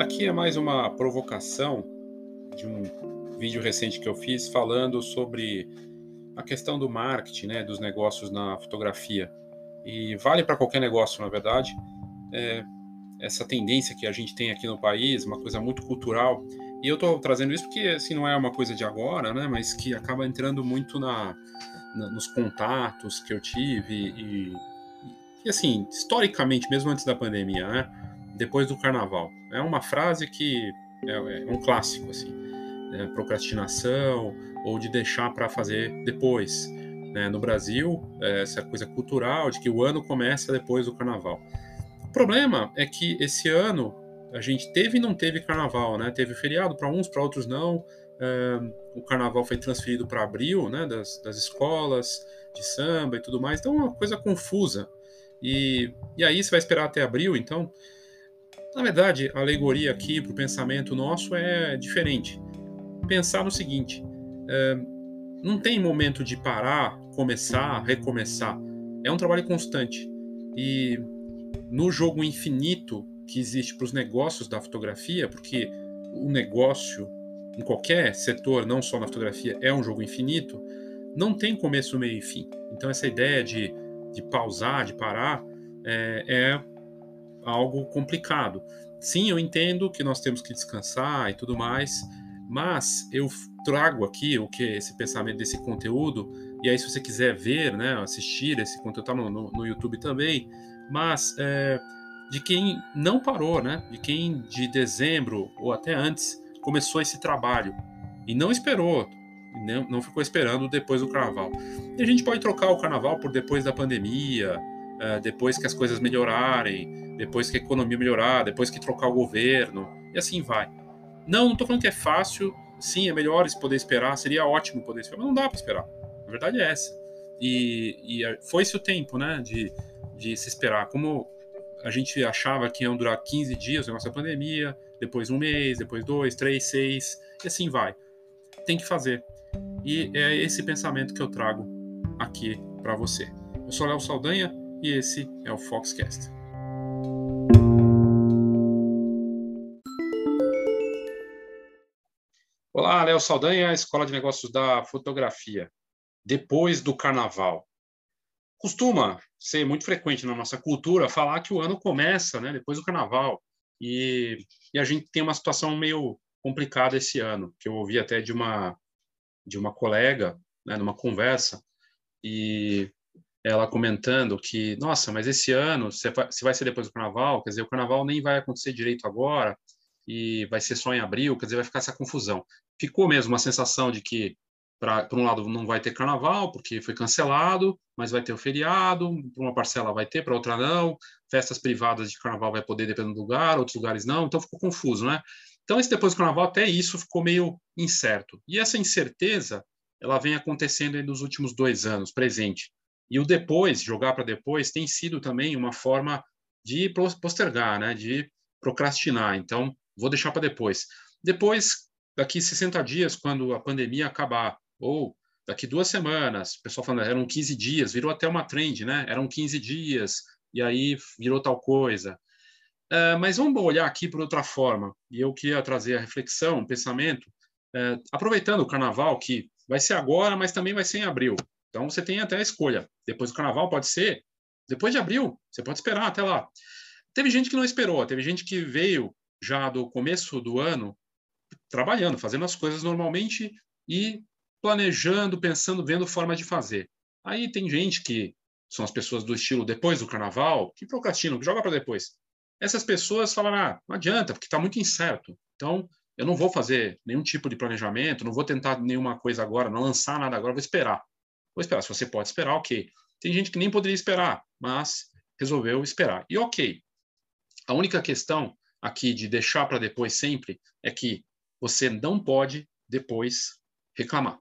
Aqui é mais uma provocação de um vídeo recente que eu fiz falando sobre a questão do marketing, né, dos negócios na fotografia. E vale para qualquer negócio, na verdade. É, essa tendência que a gente tem aqui no país, uma coisa muito cultural. E eu estou trazendo isso porque assim não é uma coisa de agora, né, mas que acaba entrando muito na, na nos contatos que eu tive e, e assim historicamente, mesmo antes da pandemia, né, depois do carnaval. É uma frase que é, é um clássico, assim, né? procrastinação ou de deixar para fazer depois. Né? No Brasil, é essa coisa cultural de que o ano começa depois do carnaval. O problema é que esse ano a gente teve e não teve carnaval, né? Teve feriado para uns, para outros não. o carnaval foi transferido para abril, né? Das, das escolas de samba e tudo mais. Então, é uma coisa confusa. E, e aí você vai esperar até abril, então na verdade, a alegoria aqui para o pensamento nosso é diferente. Pensar no seguinte: é, não tem momento de parar, começar, recomeçar. É um trabalho constante. E no jogo infinito que existe para os negócios da fotografia, porque o negócio em qualquer setor, não só na fotografia, é um jogo infinito, não tem começo, meio e fim. Então, essa ideia de, de pausar, de parar, é, é algo complicado. Sim, eu entendo que nós temos que descansar e tudo mais, mas eu trago aqui o que esse pensamento desse conteúdo e aí se você quiser ver, né, assistir esse conteúdo tá no, no, no YouTube também, mas é, de quem não parou, né, de quem de dezembro ou até antes começou esse trabalho e não esperou, não, não ficou esperando depois do carnaval. E a gente pode trocar o carnaval por depois da pandemia, é, depois que as coisas melhorarem, depois que a economia melhorar, depois que trocar o governo, e assim vai. Não, não estou falando que é fácil, sim, é melhor poder esperar, seria ótimo poder esperar, mas não dá para esperar. A verdade é essa. E, e foi-se o tempo, né, de, de se esperar. Como a gente achava que iam durar 15 dias a nossa pandemia, depois um mês, depois dois, três, seis, e assim vai. Tem que fazer. E é esse pensamento que eu trago aqui para você. Eu sou Léo Saldanha, e esse é o Foxcast. Léo Saldanha, Escola de Negócios da Fotografia. Depois do Carnaval. Costuma ser muito frequente na nossa cultura falar que o ano começa né, depois do Carnaval. E, e a gente tem uma situação meio complicada esse ano, que eu ouvi até de uma, de uma colega, né, numa conversa, e ela comentando que, nossa, mas esse ano, se vai ser depois do carnaval, quer dizer, o carnaval nem vai acontecer direito agora, e vai ser só em abril, quer dizer, vai ficar essa confusão. Ficou mesmo uma sensação de que, para um lado, não vai ter carnaval, porque foi cancelado, mas vai ter o feriado, para uma parcela vai ter, para outra não, festas privadas de carnaval vai poder, dependendo do lugar, outros lugares não, então ficou confuso, né? Então, esse depois do carnaval, até isso ficou meio incerto. E essa incerteza, ela vem acontecendo nos últimos dois anos, presente. E o depois, jogar para depois, tem sido também uma forma de postergar, né? de procrastinar. Então, vou deixar para depois. Depois, daqui 60 dias, quando a pandemia acabar, ou daqui duas semanas, o pessoal falando, eram 15 dias, virou até uma trend, né? Eram 15 dias, e aí virou tal coisa. Uh, mas vamos olhar aqui por outra forma, e eu queria trazer a reflexão, um pensamento, uh, aproveitando o carnaval, que vai ser agora, mas também vai ser em abril. Então você tem até a escolha. Depois do carnaval pode ser depois de abril, você pode esperar até lá. Teve gente que não esperou, teve gente que veio já do começo do ano trabalhando, fazendo as coisas normalmente e planejando, pensando, vendo forma de fazer. Aí tem gente que são as pessoas do estilo depois do carnaval, que procrastinam, que joga para depois. Essas pessoas falam: ah, não adianta, porque está muito incerto. Então, eu não vou fazer nenhum tipo de planejamento, não vou tentar nenhuma coisa agora, não lançar nada agora, vou esperar. Vou esperar. Se você pode esperar, ok. Tem gente que nem poderia esperar, mas resolveu esperar. E ok. A única questão aqui de deixar para depois sempre é que você não pode depois reclamar.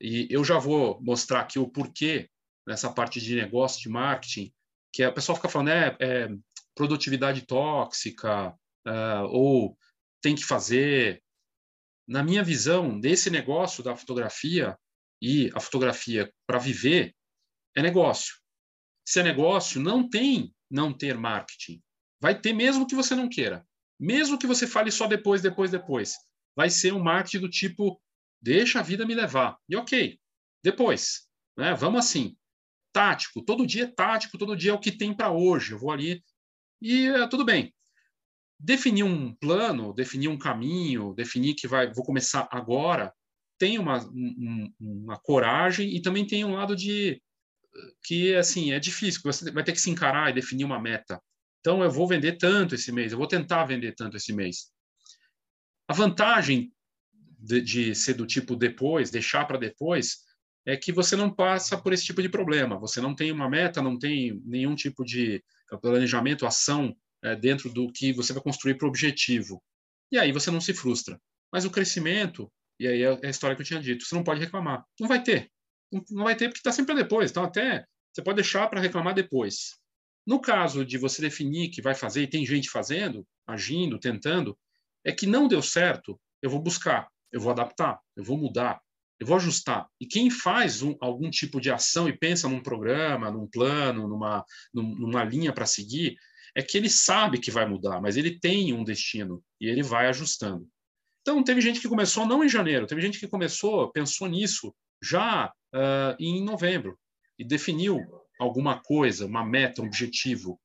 E eu já vou mostrar aqui o porquê nessa parte de negócio, de marketing, que a pessoa fica falando é, é produtividade tóxica uh, ou tem que fazer. Na minha visão desse negócio da fotografia, e a fotografia para viver é negócio. Se é negócio, não tem não ter marketing. Vai ter mesmo que você não queira. mesmo que você fale só depois, depois, depois, vai ser um marketing do tipo deixa a vida me levar. E ok, depois, né? Vamos assim, tático, todo dia é tático, todo dia é o que tem para hoje. Eu vou ali e é, tudo bem. Definir um plano, definir um caminho, definir que vai, vou começar agora, tem uma, um, uma coragem e também tem um lado de que assim é difícil, você vai ter que se encarar e definir uma meta. Então eu vou vender tanto esse mês, eu vou tentar vender tanto esse mês. A vantagem de, de ser do tipo depois, deixar para depois, é que você não passa por esse tipo de problema. Você não tem uma meta, não tem nenhum tipo de planejamento, ação é, dentro do que você vai construir para o objetivo. E aí você não se frustra. Mas o crescimento, e aí é a história que eu tinha dito, você não pode reclamar. Não vai ter. Não vai ter porque está sempre depois. Então, até você pode deixar para reclamar depois. No caso de você definir que vai fazer, e tem gente fazendo, agindo, tentando, é que não deu certo, eu vou buscar, eu vou adaptar, eu vou mudar, eu vou ajustar. E quem faz um, algum tipo de ação e pensa num programa, num plano, numa, numa linha para seguir, é que ele sabe que vai mudar, mas ele tem um destino e ele vai ajustando. Então, teve gente que começou não em janeiro, teve gente que começou, pensou nisso já uh, em novembro e definiu alguma coisa, uma meta, um objetivo.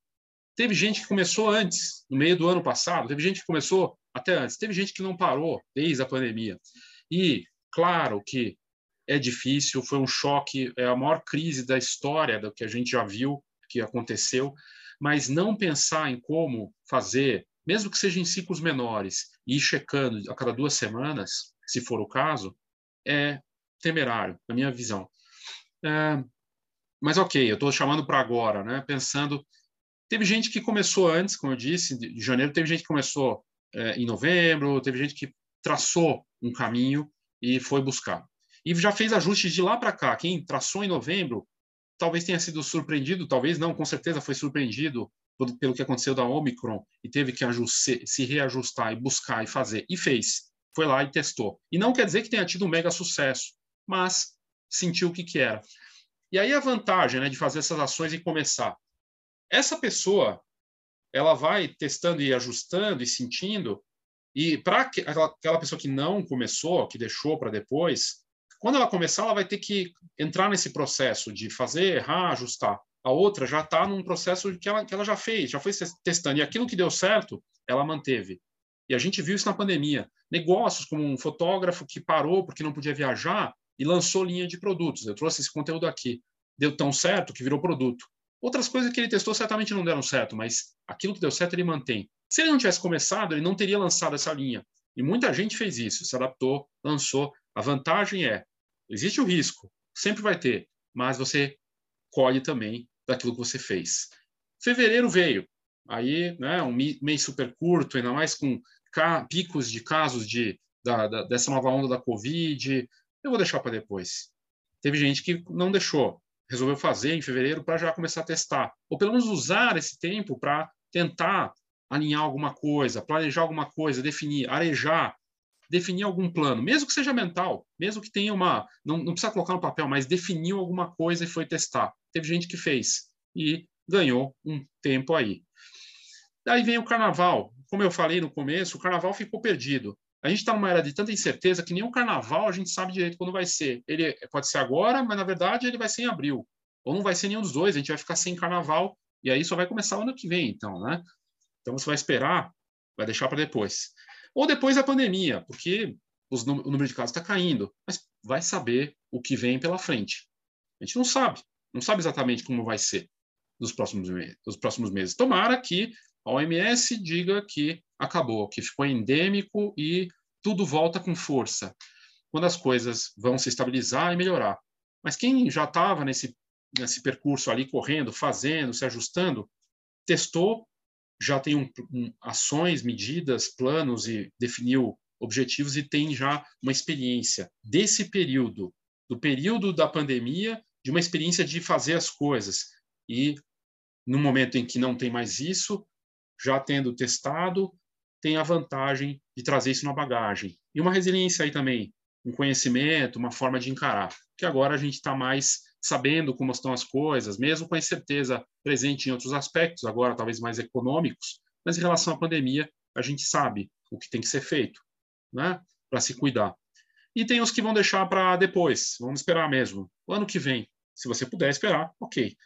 Teve gente que começou antes, no meio do ano passado, teve gente que começou até antes, teve gente que não parou desde a pandemia. E Claro que é difícil, foi um choque, é a maior crise da história do que a gente já viu que aconteceu, mas não pensar em como fazer, mesmo que seja em ciclos menores, e ir checando a cada duas semanas, se for o caso, é temerário, na minha visão. É, mas ok, eu estou chamando para agora, né? Pensando, teve gente que começou antes, como eu disse, de janeiro, teve gente que começou é, em novembro, teve gente que traçou um caminho e foi buscar. E já fez ajustes de lá para cá. Quem traçou em novembro talvez tenha sido surpreendido, talvez não, com certeza foi surpreendido pelo que aconteceu da Omicron e teve que se reajustar e buscar e fazer. E fez. Foi lá e testou. E não quer dizer que tenha tido um mega sucesso, mas sentiu o que, que era. E aí a vantagem né, de fazer essas ações e começar. Essa pessoa, ela vai testando e ajustando e sentindo, e para aquela pessoa que não começou, que deixou para depois, quando ela começar, ela vai ter que entrar nesse processo de fazer, errar, ajustar. A outra já está num processo que ela, que ela já fez, já foi testando. E aquilo que deu certo, ela manteve. E a gente viu isso na pandemia. Negócios como um fotógrafo que parou porque não podia viajar e lançou linha de produtos. Eu trouxe esse conteúdo aqui. Deu tão certo que virou produto. Outras coisas que ele testou certamente não deram certo, mas aquilo que deu certo ele mantém. Se ele não tivesse começado, ele não teria lançado essa linha. E muita gente fez isso, se adaptou, lançou. A vantagem é, existe o risco, sempre vai ter, mas você colhe também daquilo que você fez. Fevereiro veio, aí, né, um mês super curto, ainda mais com picos de casos de, da, da, dessa nova onda da Covid. Eu vou deixar para depois. Teve gente que não deixou, resolveu fazer em fevereiro para já começar a testar, ou pelo menos usar esse tempo para tentar alinhar alguma coisa, planejar alguma coisa, definir, arejar, definir algum plano, mesmo que seja mental, mesmo que tenha uma. Não, não precisa colocar no papel, mas definiu alguma coisa e foi testar. Teve gente que fez e ganhou um tempo aí. Daí vem o carnaval. Como eu falei no começo, o carnaval ficou perdido. A gente está numa era de tanta incerteza que nem o carnaval a gente sabe direito quando vai ser. Ele pode ser agora, mas na verdade ele vai ser em abril. Ou não vai ser nenhum dos dois, a gente vai ficar sem carnaval e aí só vai começar o ano que vem, então, né? Então você vai esperar, vai deixar para depois. Ou depois da pandemia, porque os, o número de casos está caindo, mas vai saber o que vem pela frente. A gente não sabe, não sabe exatamente como vai ser nos próximos, nos próximos meses. Tomara que a OMS diga que acabou, que ficou endêmico e tudo volta com força, quando as coisas vão se estabilizar e melhorar. Mas quem já estava nesse, nesse percurso ali, correndo, fazendo, se ajustando, testou já tem um, um, ações, medidas, planos e definiu objetivos e tem já uma experiência desse período, do período da pandemia, de uma experiência de fazer as coisas. E no momento em que não tem mais isso, já tendo testado, tem a vantagem de trazer isso na bagagem. E uma resiliência aí também, um conhecimento, uma forma de encarar, que agora a gente está mais sabendo como estão as coisas, mesmo com a incerteza presente em outros aspectos, agora talvez mais econômicos, mas em relação à pandemia, a gente sabe o que tem que ser feito, né? Para se cuidar. E tem os que vão deixar para depois, vamos esperar mesmo. O ano que vem, se você puder esperar, ok.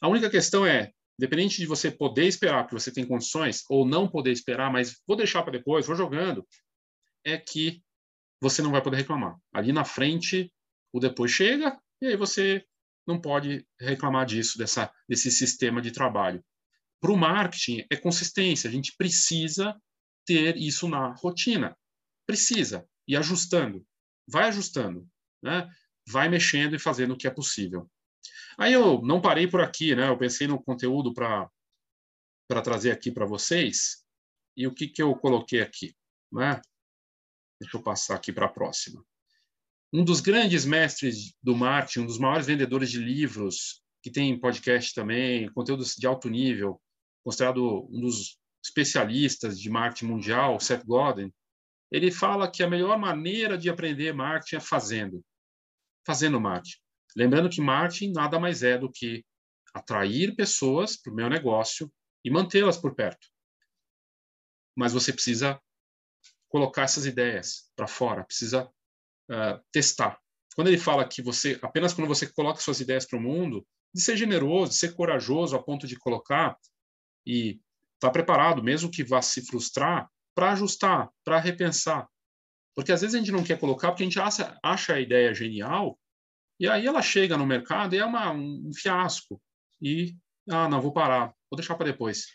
A única questão é, independente de você poder esperar, porque você tem condições, ou não poder esperar, mas vou deixar para depois, vou jogando, é que você não vai poder reclamar. Ali na frente, o depois chega, e aí você não pode reclamar disso, dessa, desse sistema de trabalho. Para o marketing, é consistência. A gente precisa ter isso na rotina. Precisa. E ajustando. Vai ajustando. Né? Vai mexendo e fazendo o que é possível. Aí eu não parei por aqui, né? Eu pensei no conteúdo para para trazer aqui para vocês. E o que, que eu coloquei aqui? Né? Deixa eu passar aqui para a próxima. Um dos grandes mestres do marketing, um dos maiores vendedores de livros, que tem podcast também, conteúdos de alto nível, considerado um dos especialistas de marketing mundial, Seth Godin, ele fala que a melhor maneira de aprender marketing é fazendo. Fazendo marketing. Lembrando que marketing nada mais é do que atrair pessoas para o meu negócio e mantê-las por perto. Mas você precisa colocar essas ideias para fora, precisa uh, testar. Quando ele fala que você, apenas quando você coloca suas ideias para o mundo, de ser generoso, de ser corajoso a ponto de colocar e estar tá preparado, mesmo que vá se frustrar, para ajustar, para repensar. Porque às vezes a gente não quer colocar porque a gente acha, acha a ideia genial e aí ela chega no mercado e é uma, um fiasco. E, ah, não, vou parar, vou deixar para depois.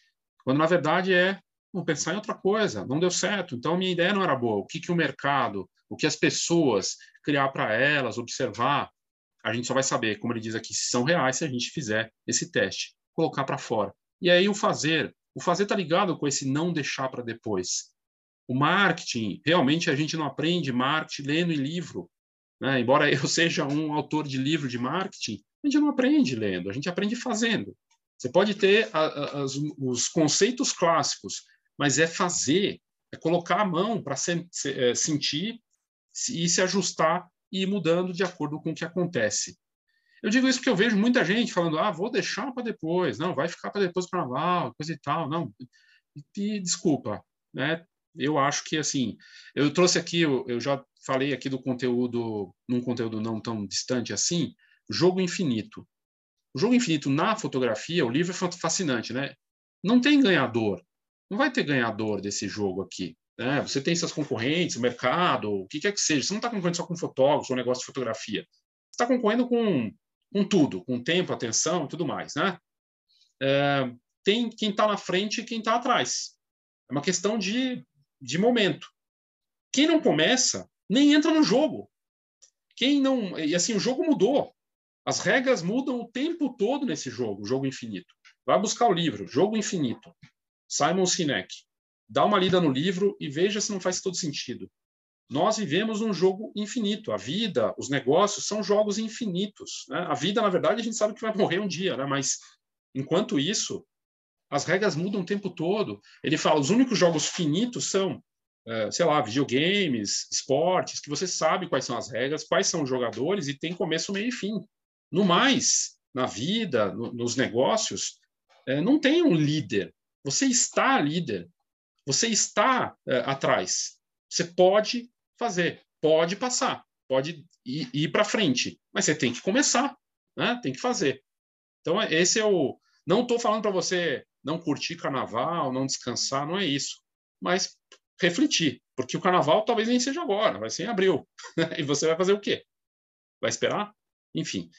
Quando na verdade é, vou pensar em outra coisa, não deu certo, então minha ideia não era boa. O que, que o mercado, o que as pessoas criar para elas, observar, a gente só vai saber, como ele diz aqui, se são reais se a gente fizer esse teste, colocar para fora. E aí o fazer, o fazer está ligado com esse não deixar para depois. O marketing, realmente a gente não aprende marketing lendo em livro. Né? Embora eu seja um autor de livro de marketing, a gente não aprende lendo, a gente aprende fazendo. Você pode ter a, a, as, os conceitos clássicos, mas é fazer, é colocar a mão para se, se, é, sentir e se ajustar e ir mudando de acordo com o que acontece. Eu digo isso porque eu vejo muita gente falando, ah, vou deixar para depois, não, vai ficar para depois para carnaval, coisa e tal, não. E, desculpa, né? Eu acho que assim, eu trouxe aqui, eu, já falei aqui do conteúdo, num conteúdo não tão distante assim, jogo infinito. O jogo infinito na fotografia, o livro é fascinante, né? Não tem ganhador, não vai ter ganhador desse jogo aqui. Né? Você tem seus concorrentes, o mercado, o que quer que seja. Você não está concorrendo só com fotógrafos ou negócio de fotografia. Você está concorrendo com com tudo, com tempo, atenção e tudo mais, né? É, tem quem está na frente e quem está atrás. É uma questão de, de momento. Quem não começa nem entra no jogo. Quem não e assim o jogo mudou. As regras mudam o tempo todo nesse jogo, jogo infinito. Vai buscar o livro, Jogo Infinito, Simon Sinek. Dá uma lida no livro e veja se não faz todo sentido. Nós vivemos um jogo infinito. A vida, os negócios são jogos infinitos. Né? A vida, na verdade, a gente sabe que vai morrer um dia, né? mas enquanto isso, as regras mudam o tempo todo. Ele fala: os únicos jogos finitos são, é, sei lá, videogames, esportes, que você sabe quais são as regras, quais são os jogadores e tem começo, meio e fim. No mais, na vida, no, nos negócios, é, não tem um líder. Você está líder. Você está é, atrás. Você pode fazer. Pode passar, pode ir, ir para frente, mas você tem que começar, né? tem que fazer. Então, esse é o. Não estou falando para você não curtir carnaval, não descansar, não é isso. Mas refletir, porque o carnaval talvez nem seja agora, vai ser em abril. e você vai fazer o quê? Vai esperar? Enfim.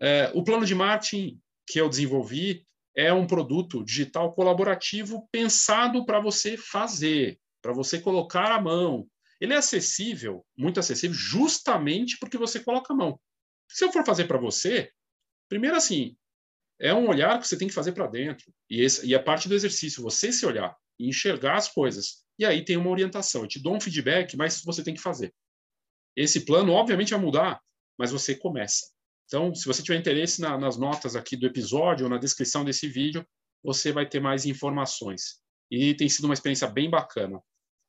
É, o plano de marketing que eu desenvolvi é um produto digital colaborativo pensado para você fazer, para você colocar a mão, ele é acessível, muito acessível, justamente porque você coloca a mão. Se eu for fazer para você, primeiro assim, é um olhar que você tem que fazer para dentro. E, esse, e é parte do exercício, você se olhar e enxergar as coisas. E aí tem uma orientação. Eu te dou um feedback, mas você tem que fazer. Esse plano, obviamente, vai mudar, mas você começa. Então, se você tiver interesse na, nas notas aqui do episódio ou na descrição desse vídeo, você vai ter mais informações. E tem sido uma experiência bem bacana.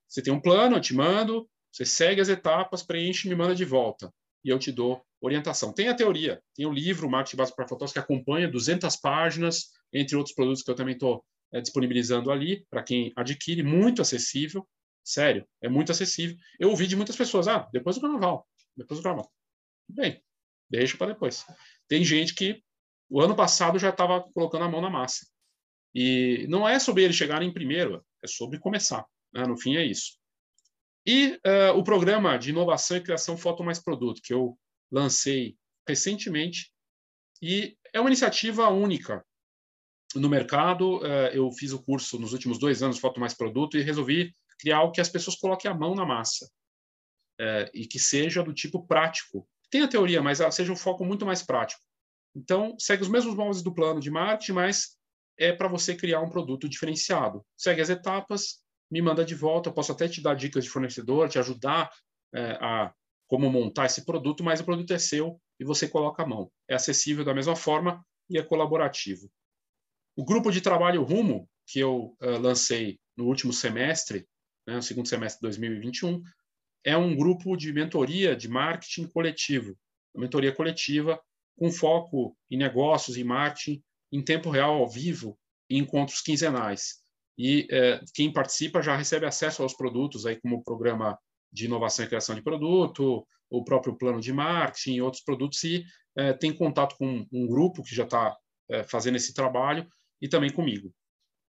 Você tem um plano, eu te mando, você segue as etapas, preenche e me manda de volta. E eu te dou orientação. Tem a teoria, tem o livro Marketing Básico para Fotógrafos que acompanha 200 páginas, entre outros produtos que eu também estou é, disponibilizando ali para quem adquire, muito acessível, sério, é muito acessível. Eu ouvi de muitas pessoas, ah, depois do carnaval, depois do carnaval. Bem, deixa para depois. Tem gente que o ano passado já estava colocando a mão na massa. E não é sobre ele chegar em primeiro, é sobre começar. Né? No fim, é isso. E uh, o programa de inovação e criação Foto Mais Produto, que eu lancei recentemente, e é uma iniciativa única no mercado. Uh, eu fiz o curso nos últimos dois anos, Foto Mais Produto, e resolvi criar algo que as pessoas coloquem a mão na massa uh, e que seja do tipo prático. Tem a teoria, mas seja um foco muito mais prático. Então, segue os mesmos moldes do plano de marketing, mas é para você criar um produto diferenciado. Segue as etapas, me manda de volta, eu posso até te dar dicas de fornecedor, te ajudar é, a como montar esse produto, mas o produto é seu e você coloca a mão. É acessível da mesma forma e é colaborativo. O grupo de trabalho Rumo, que eu uh, lancei no último semestre, né, no segundo semestre de 2021, é um grupo de mentoria de marketing coletivo, mentoria coletiva com foco em negócios e marketing em tempo real, ao vivo, em encontros quinzenais. E é, quem participa já recebe acesso aos produtos, aí como o programa de inovação e criação de produto, o próprio plano de marketing outros produtos, e é, tem contato com um grupo que já está é, fazendo esse trabalho e também comigo.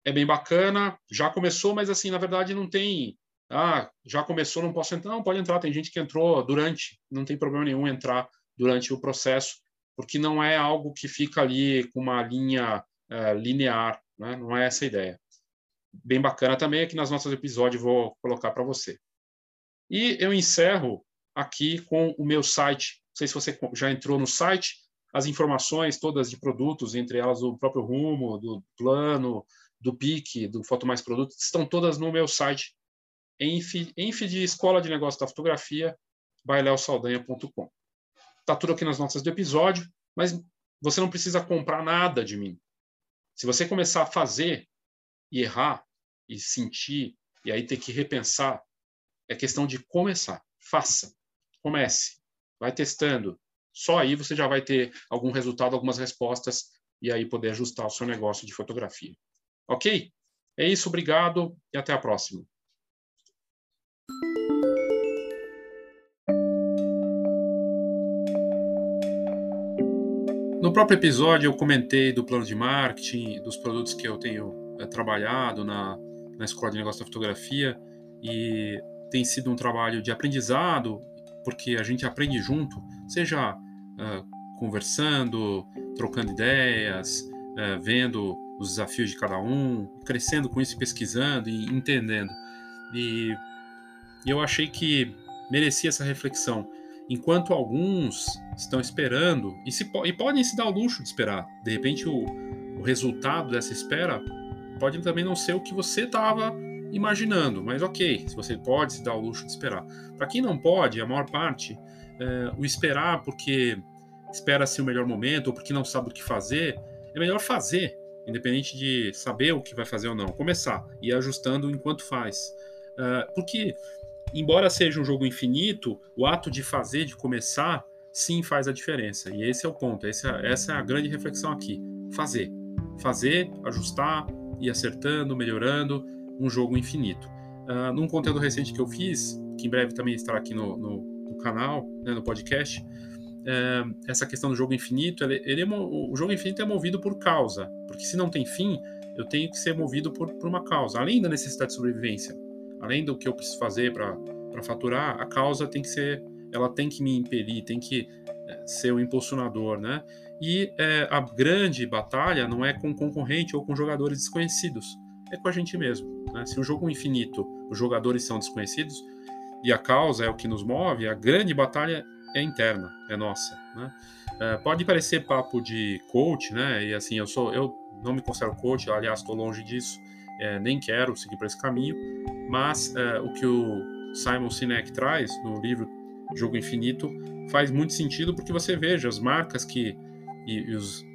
É bem bacana, já começou, mas assim, na verdade não tem. Ah, já começou, não posso entrar. Não, pode entrar. Tem gente que entrou durante, não tem problema nenhum entrar durante o processo porque não é algo que fica ali com uma linha uh, linear, né? não é essa a ideia. Bem bacana também aqui nas nossas episódios vou colocar para você. E eu encerro aqui com o meu site. Não sei se você já entrou no site, as informações todas de produtos, entre elas o próprio rumo, do plano, do PIC, do Foto Mais Produtos, estão todas no meu site, enf, enf de Escola de Negócios da Fotografia, baileosaldanha.com. Está tudo aqui nas notas do episódio, mas você não precisa comprar nada de mim. Se você começar a fazer e errar e sentir e aí ter que repensar, é questão de começar. Faça. Comece. Vai testando. Só aí você já vai ter algum resultado, algumas respostas e aí poder ajustar o seu negócio de fotografia. Ok? É isso, obrigado e até a próxima. No próprio episódio, eu comentei do plano de marketing, dos produtos que eu tenho é, trabalhado na, na Escola de Negócio da Fotografia, e tem sido um trabalho de aprendizado, porque a gente aprende junto, seja uh, conversando, trocando ideias, uh, vendo os desafios de cada um, crescendo com isso, pesquisando e entendendo. E, eu achei que merecia essa reflexão enquanto alguns estão esperando e, se, e podem se dar o luxo de esperar. De repente, o, o resultado dessa espera pode também não ser o que você estava imaginando, mas ok, se você pode se dar o luxo de esperar. Para quem não pode, a maior parte, é, o esperar porque espera-se o melhor momento ou porque não sabe o que fazer, é melhor fazer, independente de saber o que vai fazer ou não. Começar e ir ajustando enquanto faz. Uh, porque embora seja um jogo infinito, o ato de fazer, de começar, sim faz a diferença. E esse é o ponto, essa, essa é a grande reflexão aqui. Fazer. Fazer, ajustar, ir acertando, melhorando, um jogo infinito. Uh, num conteúdo recente que eu fiz, que em breve também estará aqui no, no, no canal, né, no podcast, uh, essa questão do jogo infinito, ele, ele é, o jogo infinito é movido por causa, porque se não tem fim, eu tenho que ser movido por, por uma causa, além da necessidade de sobrevivência além do que eu preciso fazer para faturar, a causa tem que ser, ela tem que me impelir, tem que é, ser o impulsionador, né? E é, a grande batalha não é com concorrente ou com jogadores desconhecidos, é com a gente mesmo. Né? Se o jogo é infinito, os jogadores são desconhecidos e a causa é o que nos move, a grande batalha é interna, é nossa. Né? É, pode parecer papo de coach, né? E assim, eu sou, eu não me considero coach, aliás, estou longe disso é, nem quero seguir por esse caminho, mas é, o que o Simon Sinek traz no livro Jogo Infinito faz muito sentido porque você veja as marcas que e, e os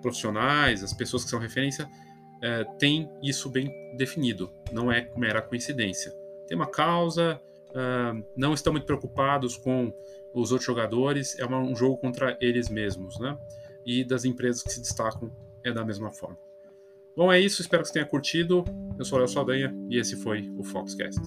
profissionais, as pessoas que são referência, é, têm isso bem definido, não é mera coincidência. Tem uma causa, é, não estão muito preocupados com os outros jogadores, é um jogo contra eles mesmos, né? E das empresas que se destacam é da mesma forma. Bom, é isso. Espero que você tenha curtido. Eu sou o Léo Saldanha e esse foi o Foxcast.